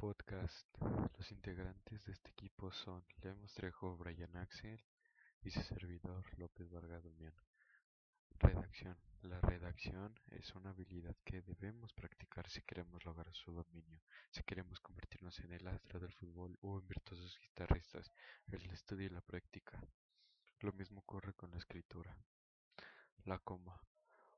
podcast. Los integrantes de este equipo son Lemos Trejo, Brian Axel y su servidor López Vargas Dumián. Redacción. La redacción es una habilidad que debemos practicar si queremos lograr su dominio, si queremos convertirnos en el astro del fútbol o en virtuosos guitarristas, el estudio y la práctica. Lo mismo ocurre con la escritura. La coma.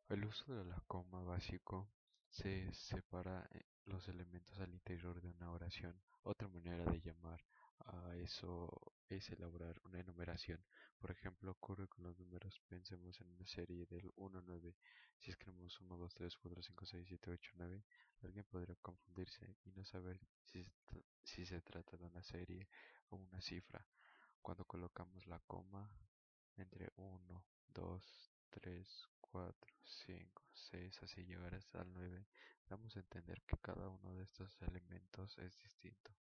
El uso de la coma básico se separa eh, los elementos al interior de una oración. Otra manera de llamar a eso es elaborar una enumeración. Por ejemplo, ocurre con los números. Pensemos en una serie del 1 a 9. Si escribimos 1, 2, 3, 4, 5, 6, 7, 8, 9, alguien podría confundirse y no saber si, si se trata de una serie o una cifra. Cuando colocamos la coma entre 1, 2, 3, 4, 5, 6, así llegar hasta el 9, damos a entender que cada uno de estos elementos es distinto.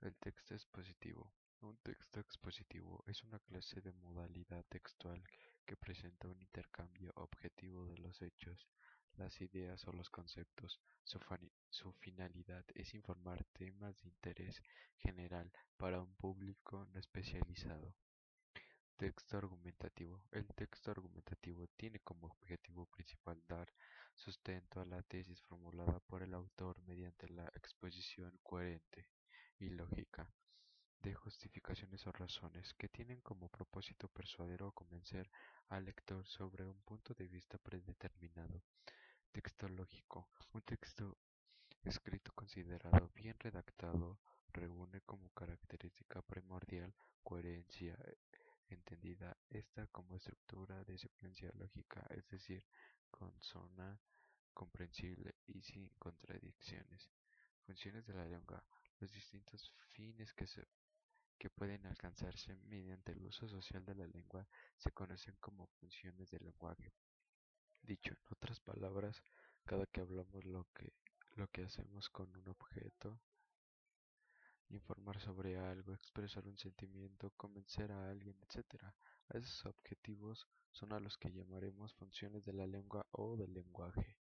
El texto expositivo. Un texto expositivo es una clase de modalidad textual que presenta un intercambio objetivo de los hechos, las ideas o los conceptos. Su, su, finalidad es informar temas de interés general para un público no especializado. Texto argumentativo. El texto argumentativo tiene como objetivo dar sustento a la tesis formulada por el autor mediante la exposición coherente y lógica de justificaciones o razones que tienen como propósito persuadir o convencer al lector sobre un punto de vista predeterminado. Texto lógico. Un texto escrito considerado bien redactado reúne como característica primordial coherencia entendida esta como estructura de secuencia lógica, es decir, consona, comprensible y sin contradicciones. Funciones de la lengua. Los distintos fines que, se, que pueden alcanzarse mediante el uso social de la lengua se conocen como funciones del lenguaje. Dicho en otras palabras, cada que hablamos lo que, lo que hacemos con un objeto informar sobre algo, expresar un sentimiento, convencer a alguien, etc. A esos objetivos son a los que llamaremos funciones de la lengua o del lenguaje.